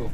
そう。